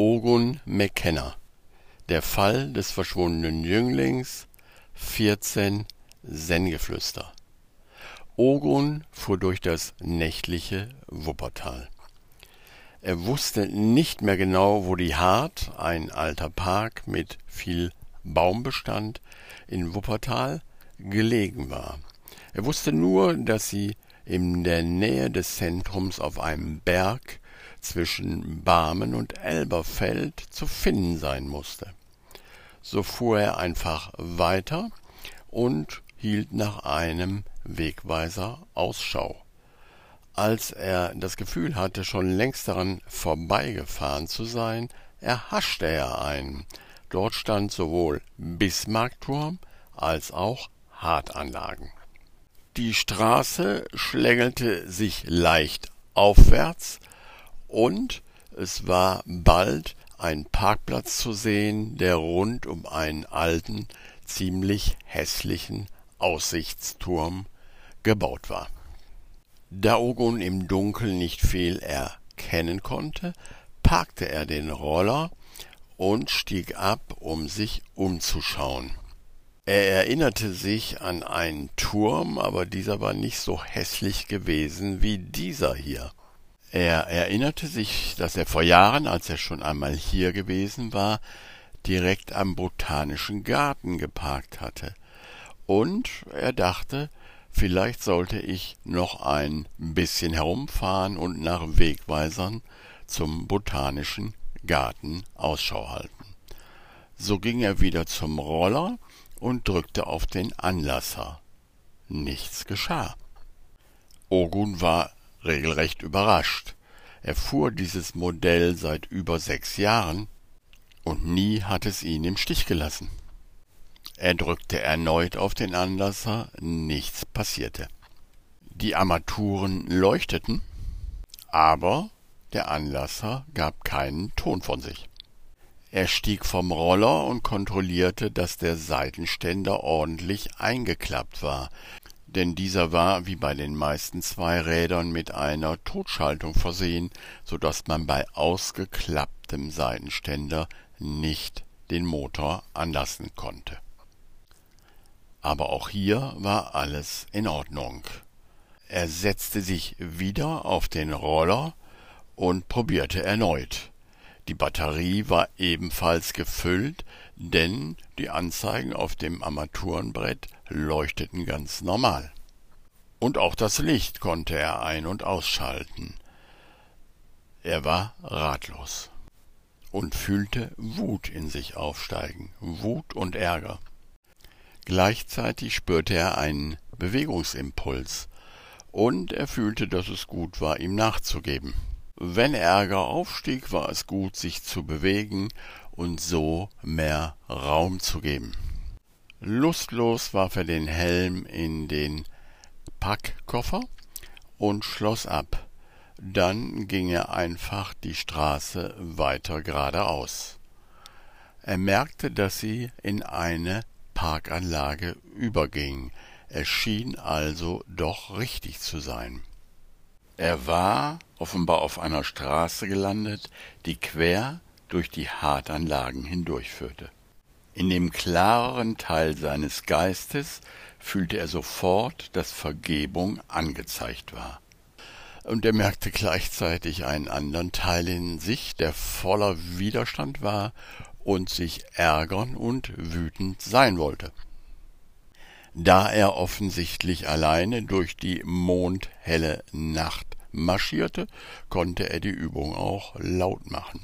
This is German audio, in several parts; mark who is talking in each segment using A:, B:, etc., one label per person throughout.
A: Ogun McKenna Der Fall des verschwundenen Jünglings 14 Zen-Geflüster Ogun fuhr durch das nächtliche Wuppertal. Er wusste nicht mehr genau, wo die Hart, ein alter Park mit viel Baumbestand in Wuppertal, gelegen war. Er wusste nur, dass sie in der Nähe des Zentrums auf einem Berg zwischen Barmen und Elberfeld zu finden sein musste. So fuhr er einfach weiter und hielt nach einem Wegweiser Ausschau. Als er das Gefühl hatte, schon längst daran vorbeigefahren zu sein, erhaschte er einen. Dort stand sowohl Bismarckturm als auch Hartanlagen. Die Straße schlängelte sich leicht aufwärts und es war bald ein Parkplatz zu sehen, der rund um einen alten, ziemlich hässlichen Aussichtsturm gebaut war. Da Ogun im Dunkeln nicht viel erkennen konnte, parkte er den Roller und stieg ab, um sich umzuschauen. Er erinnerte sich an einen Turm, aber dieser war nicht so hässlich gewesen wie dieser hier. Er erinnerte sich, dass er vor Jahren, als er schon einmal hier gewesen war, direkt am Botanischen Garten geparkt hatte. Und er dachte, vielleicht sollte ich noch ein bisschen herumfahren und nach Wegweisern zum Botanischen Garten Ausschau halten. So ging er wieder zum Roller und drückte auf den Anlasser. Nichts geschah. Ogun war regelrecht überrascht. Er fuhr dieses Modell seit über sechs Jahren und nie hat es ihn im Stich gelassen. Er drückte erneut auf den Anlasser, nichts passierte. Die Armaturen leuchteten, aber der Anlasser gab keinen Ton von sich. Er stieg vom Roller und kontrollierte, dass der Seitenständer ordentlich eingeklappt war, denn dieser war wie bei den meisten Zweirädern mit einer Totschaltung versehen, so dass man bei ausgeklapptem Seitenständer nicht den Motor anlassen konnte. Aber auch hier war alles in Ordnung. Er setzte sich wieder auf den Roller und probierte erneut. Die Batterie war ebenfalls gefüllt, denn die Anzeigen auf dem Armaturenbrett leuchteten ganz normal. Und auch das Licht konnte er ein- und ausschalten. Er war ratlos und fühlte Wut in sich aufsteigen, Wut und Ärger. Gleichzeitig spürte er einen Bewegungsimpuls, und er fühlte, dass es gut war, ihm nachzugeben. Wenn Ärger aufstieg, war es gut, sich zu bewegen und so mehr Raum zu geben. Lustlos warf er den Helm in den Packkoffer und schloss ab. Dann ging er einfach die Straße weiter geradeaus. Er merkte, dass sie in eine Parkanlage überging. Es schien also doch richtig zu sein. Er war offenbar auf einer Straße gelandet, die quer durch die Hartanlagen hindurchführte. In dem klareren Teil seines Geistes fühlte er sofort, dass Vergebung angezeigt war. Und er merkte gleichzeitig einen anderen Teil in sich, der voller Widerstand war und sich ärgern und wütend sein wollte. Da er offensichtlich alleine durch die mondhelle Nacht marschierte, konnte er die Übung auch laut machen.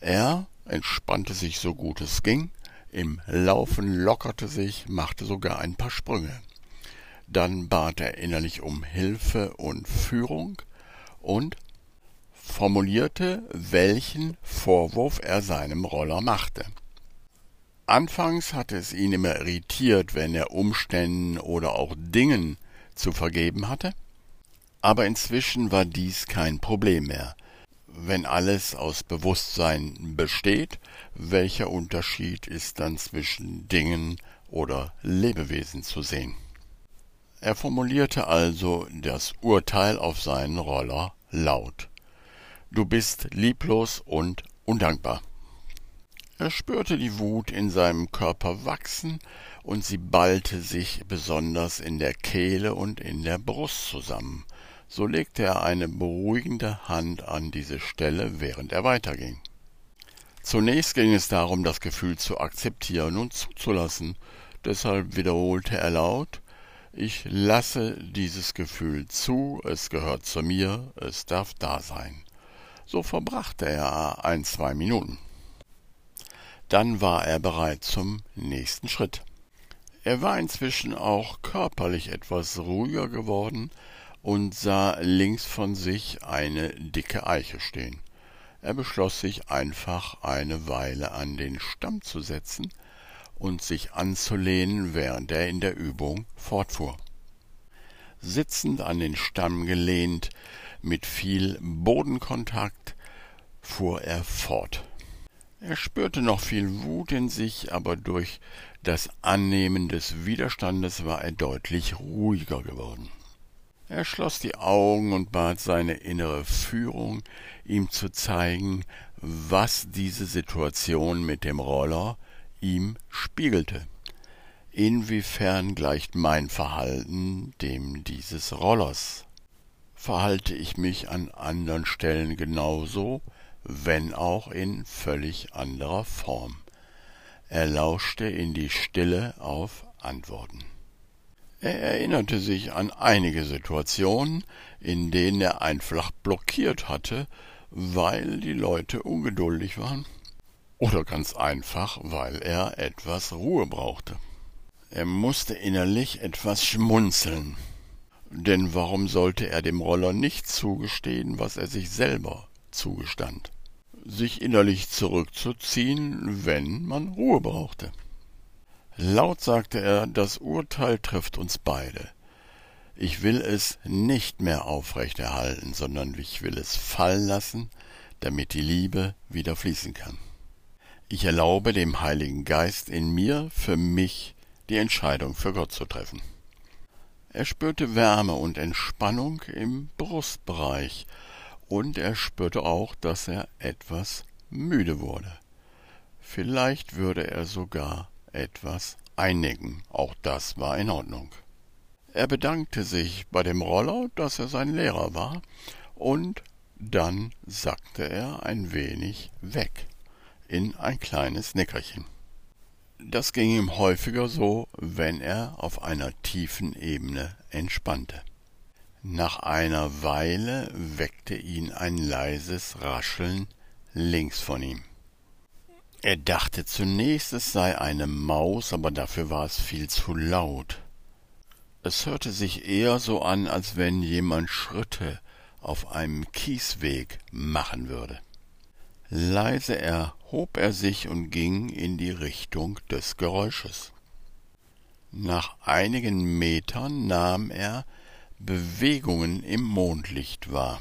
A: Er entspannte sich so gut es ging, im Laufen lockerte sich, machte sogar ein paar Sprünge. Dann bat er innerlich um Hilfe und Führung und formulierte, welchen Vorwurf er seinem Roller machte. Anfangs hatte es ihn immer irritiert, wenn er Umständen oder auch Dingen zu vergeben hatte, aber inzwischen war dies kein Problem mehr. Wenn alles aus Bewusstsein besteht, welcher Unterschied ist dann zwischen Dingen oder Lebewesen zu sehen? Er formulierte also das Urteil auf seinen Roller laut. Du bist lieblos und undankbar. Er spürte die Wut in seinem Körper wachsen, und sie ballte sich besonders in der Kehle und in der Brust zusammen. So legte er eine beruhigende Hand an diese Stelle, während er weiterging. Zunächst ging es darum, das Gefühl zu akzeptieren und zuzulassen. Deshalb wiederholte er laut Ich lasse dieses Gefühl zu, es gehört zu mir, es darf da sein. So verbrachte er ein, zwei Minuten. Dann war er bereit zum nächsten Schritt. Er war inzwischen auch körperlich etwas ruhiger geworden und sah links von sich eine dicke Eiche stehen. Er beschloss sich einfach eine Weile an den Stamm zu setzen und sich anzulehnen, während er in der Übung fortfuhr. Sitzend an den Stamm gelehnt, mit viel Bodenkontakt, fuhr er fort. Er spürte noch viel Wut in sich, aber durch das Annehmen des Widerstandes war er deutlich ruhiger geworden. Er schloss die Augen und bat seine innere Führung, ihm zu zeigen, was diese Situation mit dem Roller ihm spiegelte. Inwiefern gleicht mein Verhalten dem dieses Rollers? Verhalte ich mich an anderen Stellen genauso, wenn auch in völlig anderer Form? Er lauschte in die Stille auf Antworten. Er erinnerte sich an einige Situationen, in denen er einfach blockiert hatte, weil die Leute ungeduldig waren oder ganz einfach, weil er etwas Ruhe brauchte. Er musste innerlich etwas schmunzeln. Denn warum sollte er dem Roller nicht zugestehen, was er sich selber zugestand? Sich innerlich zurückzuziehen, wenn man Ruhe brauchte. Laut sagte er, das Urteil trifft uns beide. Ich will es nicht mehr aufrechterhalten, sondern ich will es fallen lassen, damit die Liebe wieder fließen kann. Ich erlaube dem Heiligen Geist in mir für mich die Entscheidung für Gott zu treffen. Er spürte Wärme und Entspannung im Brustbereich, und er spürte auch, dass er etwas müde wurde. Vielleicht würde er sogar etwas einnicken. Auch das war in Ordnung. Er bedankte sich bei dem Roller, dass er sein Lehrer war, und dann sackte er ein wenig weg in ein kleines Nickerchen. Das ging ihm häufiger so, wenn er auf einer tiefen Ebene entspannte. Nach einer Weile weckte ihn ein leises Rascheln links von ihm. Er dachte zunächst, es sei eine Maus, aber dafür war es viel zu laut. Es hörte sich eher so an, als wenn jemand Schritte auf einem Kiesweg machen würde. Leise erhob er sich und ging in die Richtung des Geräusches. Nach einigen Metern nahm er Bewegungen im Mondlicht wahr,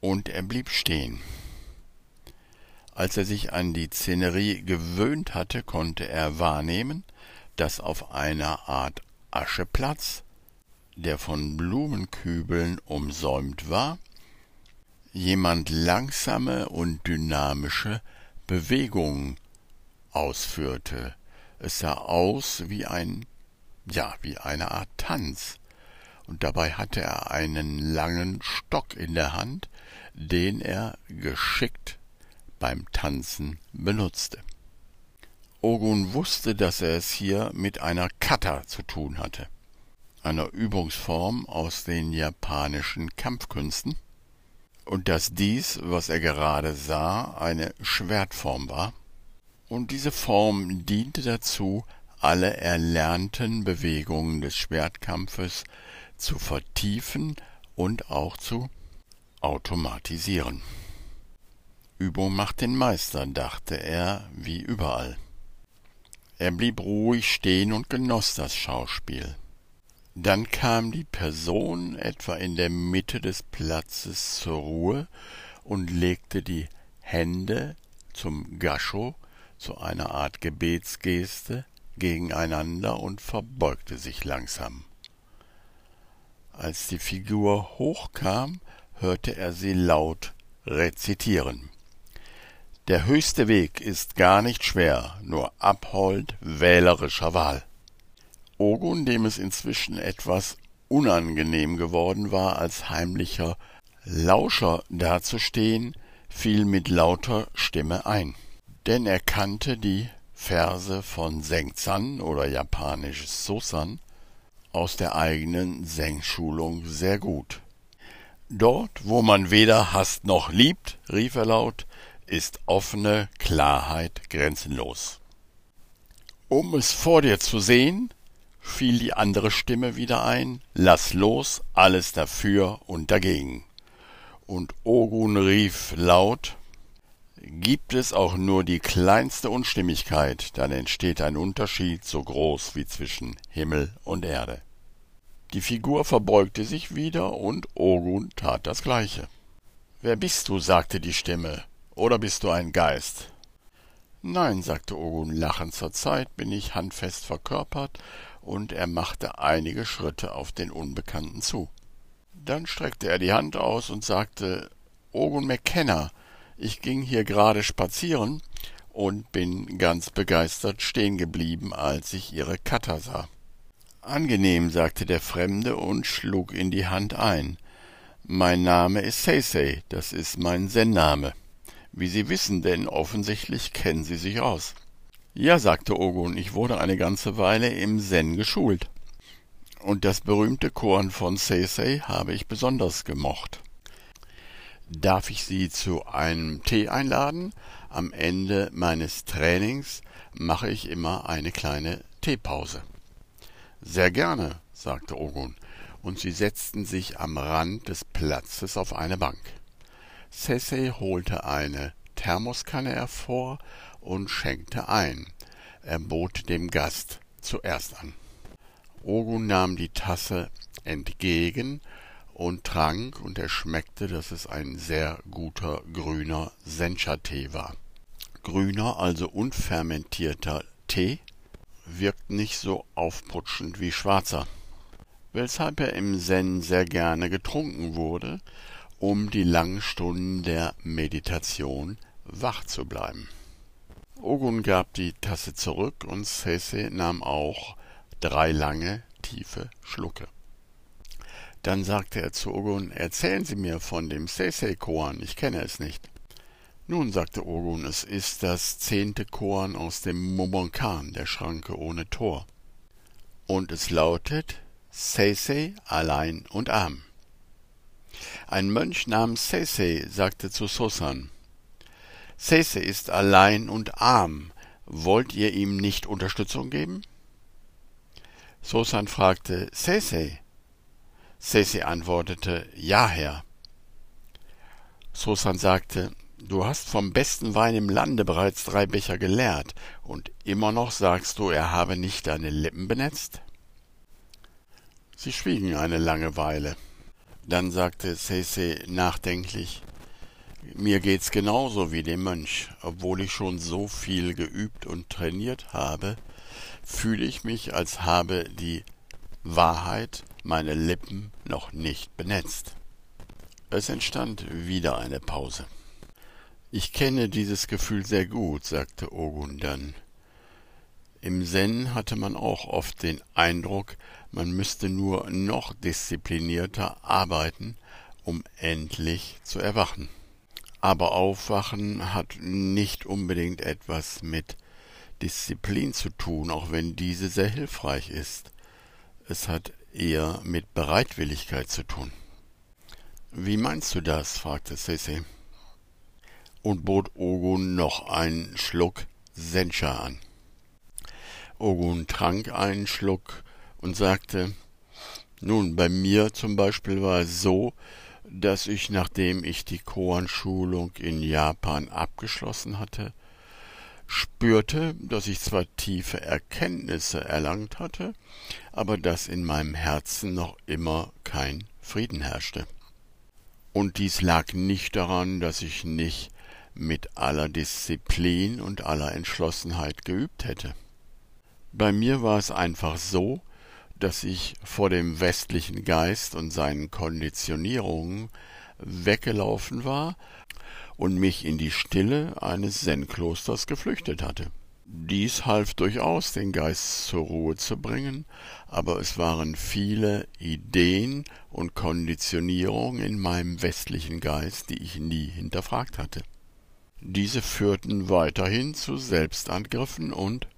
A: und er blieb stehen. Als er sich an die Szenerie gewöhnt hatte, konnte er wahrnehmen, dass auf einer Art Ascheplatz, der von Blumenkübeln umsäumt war, jemand langsame und dynamische Bewegungen ausführte. Es sah aus wie ein, ja, wie eine Art Tanz, und dabei hatte er einen langen Stock in der Hand, den er geschickt beim Tanzen benutzte. Ogun wusste, dass er es hier mit einer Kata zu tun hatte, einer Übungsform aus den japanischen Kampfkünsten, und dass dies, was er gerade sah, eine Schwertform war, und diese Form diente dazu, alle erlernten Bewegungen des Schwertkampfes zu vertiefen und auch zu automatisieren. Übung macht den Meister, dachte er, wie überall. Er blieb ruhig stehen und genoss das Schauspiel. Dann kam die Person etwa in der Mitte des Platzes zur Ruhe und legte die Hände zum Gascho zu einer Art Gebetsgeste gegeneinander und verbeugte sich langsam. Als die Figur hochkam, hörte er sie laut rezitieren. Der höchste Weg ist gar nicht schwer, nur Abhold wählerischer Wahl. Ogun, dem es inzwischen etwas unangenehm geworden war, als heimlicher Lauscher dazustehen, fiel mit lauter Stimme ein. Denn er kannte die Verse von Sengzan oder japanisch Sosan aus der eigenen Sengschulung sehr gut. Dort, wo man weder hasst noch liebt, rief er laut, ist offene Klarheit grenzenlos. Um es vor dir zu sehen, fiel die andere Stimme wieder ein, lass los, alles dafür und dagegen. Und Ogun rief laut, Gibt es auch nur die kleinste Unstimmigkeit, dann entsteht ein Unterschied so groß wie zwischen Himmel und Erde. Die Figur verbeugte sich wieder und Ogun tat das gleiche. Wer bist du? sagte die Stimme. Oder bist du ein Geist? Nein, sagte Ogun lachend, zur Zeit bin ich handfest verkörpert, und er machte einige Schritte auf den Unbekannten zu. Dann streckte er die Hand aus und sagte Ogun McKenna, ich ging hier gerade spazieren und bin ganz begeistert stehen geblieben, als ich ihre Kata sah. Angenehm, sagte der Fremde und schlug in die Hand ein. Mein Name ist Seisei, das ist mein Zen-Name. Wie Sie wissen, denn offensichtlich kennen Sie sich aus. Ja, sagte Ogun, ich wurde eine ganze Weile im Zen geschult. Und das berühmte Korn von Seisei habe ich besonders gemocht. Darf ich Sie zu einem Tee einladen? Am Ende meines Trainings mache ich immer eine kleine Teepause. Sehr gerne, sagte Ogun, und sie setzten sich am Rand des Platzes auf eine Bank. Sesei holte eine Thermoskanne hervor und schenkte ein. Er bot dem Gast zuerst an. Ogun nahm die Tasse entgegen und trank, und er schmeckte, dass es ein sehr guter grüner Sencha-Tee war. Grüner, also unfermentierter Tee, wirkt nicht so aufputschend wie schwarzer, weshalb er im Zen sehr gerne getrunken wurde, um die langen Stunden der Meditation wach zu bleiben. Ogun gab die Tasse zurück und Sese nahm auch drei lange, tiefe Schlucke. Dann sagte er zu Ogun, erzählen Sie mir von dem Seisei-Koan, ich kenne es nicht. Nun, sagte Ogun, es ist das zehnte Koan aus dem Momonkan, der Schranke ohne Tor. Und es lautet Seisei allein und arm. Ein Mönch namens Seisei sagte zu Sosan, Seisei ist allein und arm, wollt ihr ihm nicht Unterstützung geben? Sosan fragte, Seisei, Sesi antwortete, Ja, Herr. Sosan sagte, Du hast vom besten Wein im Lande bereits drei Becher geleert, und immer noch sagst du, er habe nicht deine Lippen benetzt? Sie schwiegen eine lange Weile. Dann sagte Sese nachdenklich, mir geht's genauso wie dem Mönch, obwohl ich schon so viel geübt und trainiert habe, fühle ich mich, als habe die Wahrheit meine Lippen noch nicht benetzt. Es entstand wieder eine Pause. Ich kenne dieses Gefühl sehr gut, sagte Ogun dann. Im Zen hatte man auch oft den Eindruck, man müsste nur noch disziplinierter arbeiten, um endlich zu erwachen. Aber Aufwachen hat nicht unbedingt etwas mit Disziplin zu tun, auch wenn diese sehr hilfreich ist. Es hat eher mit Bereitwilligkeit zu tun. Wie meinst du das? fragte Sissy und bot Ogun noch einen Schluck Sencha an. Ogun trank einen Schluck und sagte, nun, bei mir zum Beispiel war es so, dass ich, nachdem ich die Koan-Schulung in Japan abgeschlossen hatte, spürte, dass ich zwar tiefe Erkenntnisse erlangt hatte, aber dass in meinem Herzen noch immer kein Frieden herrschte. Und dies lag nicht daran, dass ich nicht mit aller Disziplin und aller Entschlossenheit geübt hätte. Bei mir war es einfach so, dass ich vor dem westlichen Geist und seinen Konditionierungen weggelaufen war und mich in die Stille eines Zen-Klosters geflüchtet hatte. Dies half durchaus, den Geist zur Ruhe zu bringen, aber es waren viele Ideen und Konditionierungen in meinem westlichen Geist, die ich nie hinterfragt hatte. Diese führten weiterhin zu Selbstangriffen und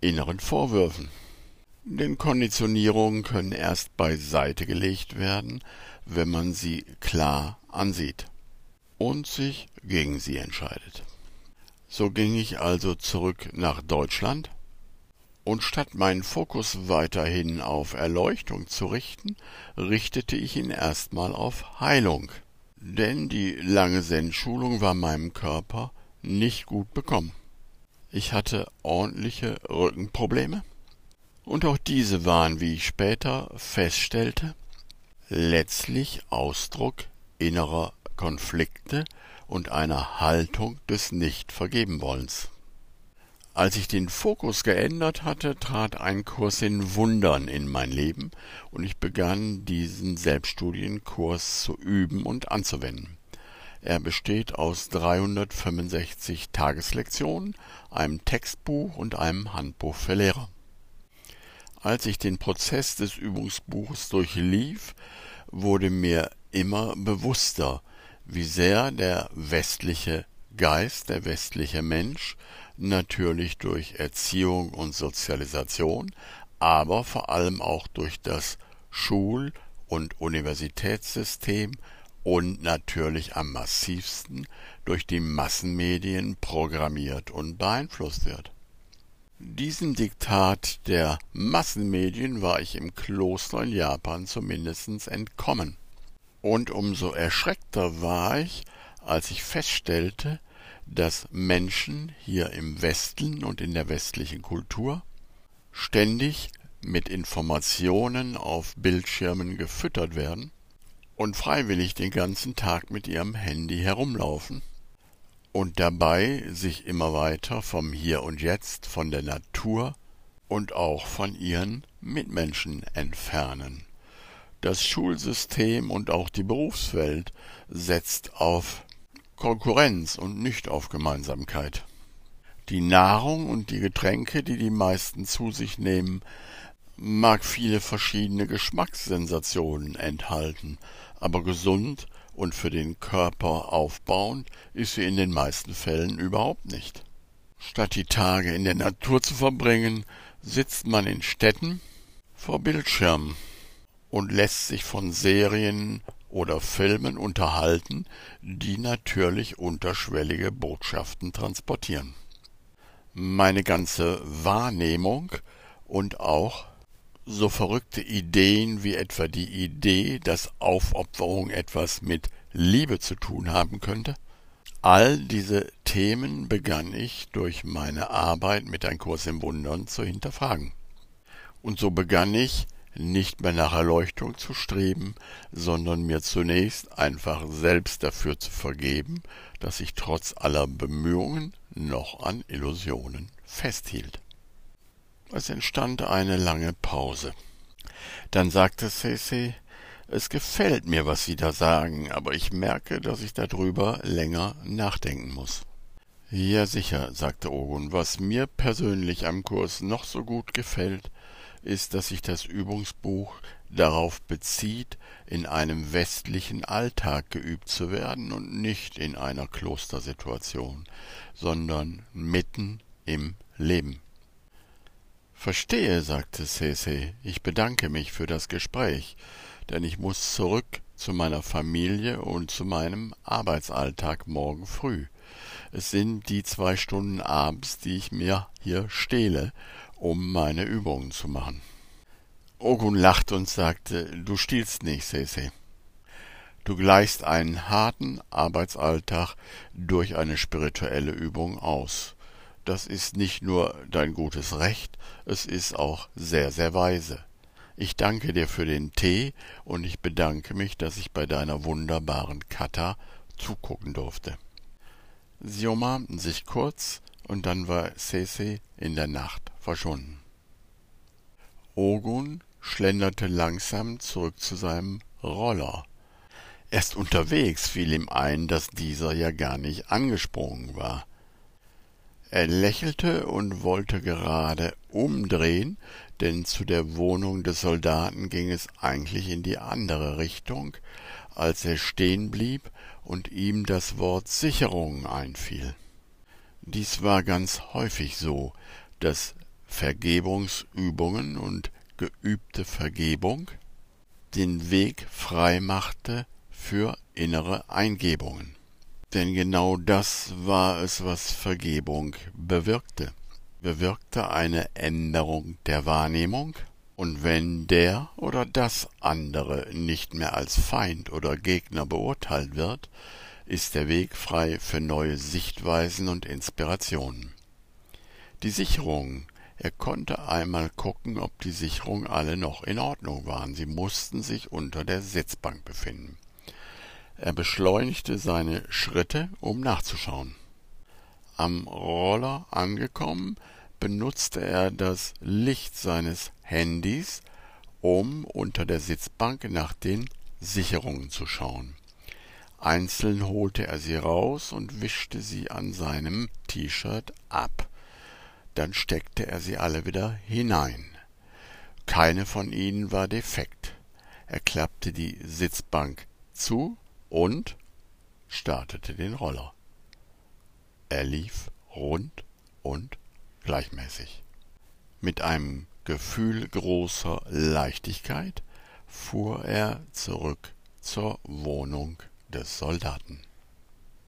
A: inneren Vorwürfen. Denn Konditionierungen können erst beiseite gelegt werden, wenn man sie klar ansieht und sich gegen sie entscheidet. So ging ich also zurück nach Deutschland, und statt meinen Fokus weiterhin auf Erleuchtung zu richten, richtete ich ihn erstmal auf Heilung, denn die lange Zen-Schulung war meinem Körper nicht gut bekommen. Ich hatte ordentliche Rückenprobleme, und auch diese waren, wie ich später feststellte, letztlich Ausdruck innerer Konflikte und einer Haltung des Nicht-Vergebenwollens. Als ich den Fokus geändert hatte, trat ein Kurs in Wundern in mein Leben und ich begann diesen Selbststudienkurs zu üben und anzuwenden. Er besteht aus 365 Tageslektionen, einem Textbuch und einem Handbuch für Lehrer. Als ich den Prozess des Übungsbuches durchlief, wurde mir immer bewusster, wie sehr der westliche Geist, der westliche Mensch, natürlich durch Erziehung und Sozialisation, aber vor allem auch durch das Schul- und Universitätssystem und natürlich am massivsten durch die Massenmedien programmiert und beeinflusst wird. Diesem Diktat der Massenmedien war ich im Kloster in Japan zumindest entkommen. Und umso erschreckter war ich, als ich feststellte, dass Menschen hier im Westen und in der westlichen Kultur ständig mit Informationen auf Bildschirmen gefüttert werden und freiwillig den ganzen Tag mit ihrem Handy herumlaufen und dabei sich immer weiter vom Hier und Jetzt, von der Natur und auch von ihren Mitmenschen entfernen. Das Schulsystem und auch die Berufswelt setzt auf Konkurrenz und nicht auf Gemeinsamkeit. Die Nahrung und die Getränke, die die meisten zu sich nehmen, mag viele verschiedene Geschmackssensationen enthalten, aber gesund und für den Körper aufbauend ist sie in den meisten Fällen überhaupt nicht. Statt die Tage in der Natur zu verbringen, sitzt man in Städten vor Bildschirmen und lässt sich von Serien oder Filmen unterhalten, die natürlich unterschwellige Botschaften transportieren. Meine ganze Wahrnehmung und auch so verrückte Ideen wie etwa die Idee, dass Aufopferung etwas mit Liebe zu tun haben könnte, all diese Themen begann ich durch meine Arbeit mit ein Kurs im Wundern zu hinterfragen. Und so begann ich, nicht mehr nach Erleuchtung zu streben, sondern mir zunächst einfach selbst dafür zu vergeben, dass ich trotz aller Bemühungen noch an Illusionen festhielt. Es entstand eine lange Pause. Dann sagte Cece, es gefällt mir, was Sie da sagen, aber ich merke, dass ich darüber länger nachdenken muss. Ja sicher, sagte Ogun, was mir persönlich am Kurs noch so gut gefällt, ist, dass sich das Übungsbuch darauf bezieht, in einem westlichen Alltag geübt zu werden und nicht in einer Klostersituation, sondern mitten im Leben. Verstehe, sagte Cece, ich bedanke mich für das Gespräch, denn ich muss zurück zu meiner Familie und zu meinem Arbeitsalltag morgen früh. Es sind die zwei Stunden abends, die ich mir hier stehle, um meine Übungen zu machen. Ogun lachte und sagte, du stiehlst nicht, Sese. Du gleichst einen harten Arbeitsalltag durch eine spirituelle Übung aus. Das ist nicht nur dein gutes Recht, es ist auch sehr, sehr weise. Ich danke dir für den Tee und ich bedanke mich, dass ich bei deiner wunderbaren Kata zugucken durfte. Sie umarmten sich kurz und dann war Sese in der Nacht verschwunden. Ogun schlenderte langsam zurück zu seinem Roller. Erst unterwegs fiel ihm ein, dass dieser ja gar nicht angesprungen war. Er lächelte und wollte gerade umdrehen, denn zu der Wohnung des Soldaten ging es eigentlich in die andere Richtung, als er stehen blieb und ihm das Wort Sicherung einfiel. Dies war ganz häufig so, dass Vergebungsübungen und geübte Vergebung den Weg frei machte für innere Eingebungen. Denn genau das war es, was Vergebung bewirkte. Bewirkte eine Änderung der Wahrnehmung, und wenn der oder das andere nicht mehr als Feind oder Gegner beurteilt wird, ist der Weg frei für neue Sichtweisen und Inspirationen. Die Sicherung, er konnte einmal gucken, ob die Sicherungen alle noch in Ordnung waren. Sie mussten sich unter der Sitzbank befinden. Er beschleunigte seine Schritte, um nachzuschauen. Am Roller angekommen, benutzte er das Licht seines Handys, um unter der Sitzbank nach den Sicherungen zu schauen. Einzeln holte er sie raus und wischte sie an seinem T-Shirt ab. Dann steckte er sie alle wieder hinein. Keine von ihnen war defekt. Er klappte die Sitzbank zu und startete den Roller. Er lief rund und gleichmäßig. Mit einem Gefühl großer Leichtigkeit fuhr er zurück zur Wohnung des Soldaten.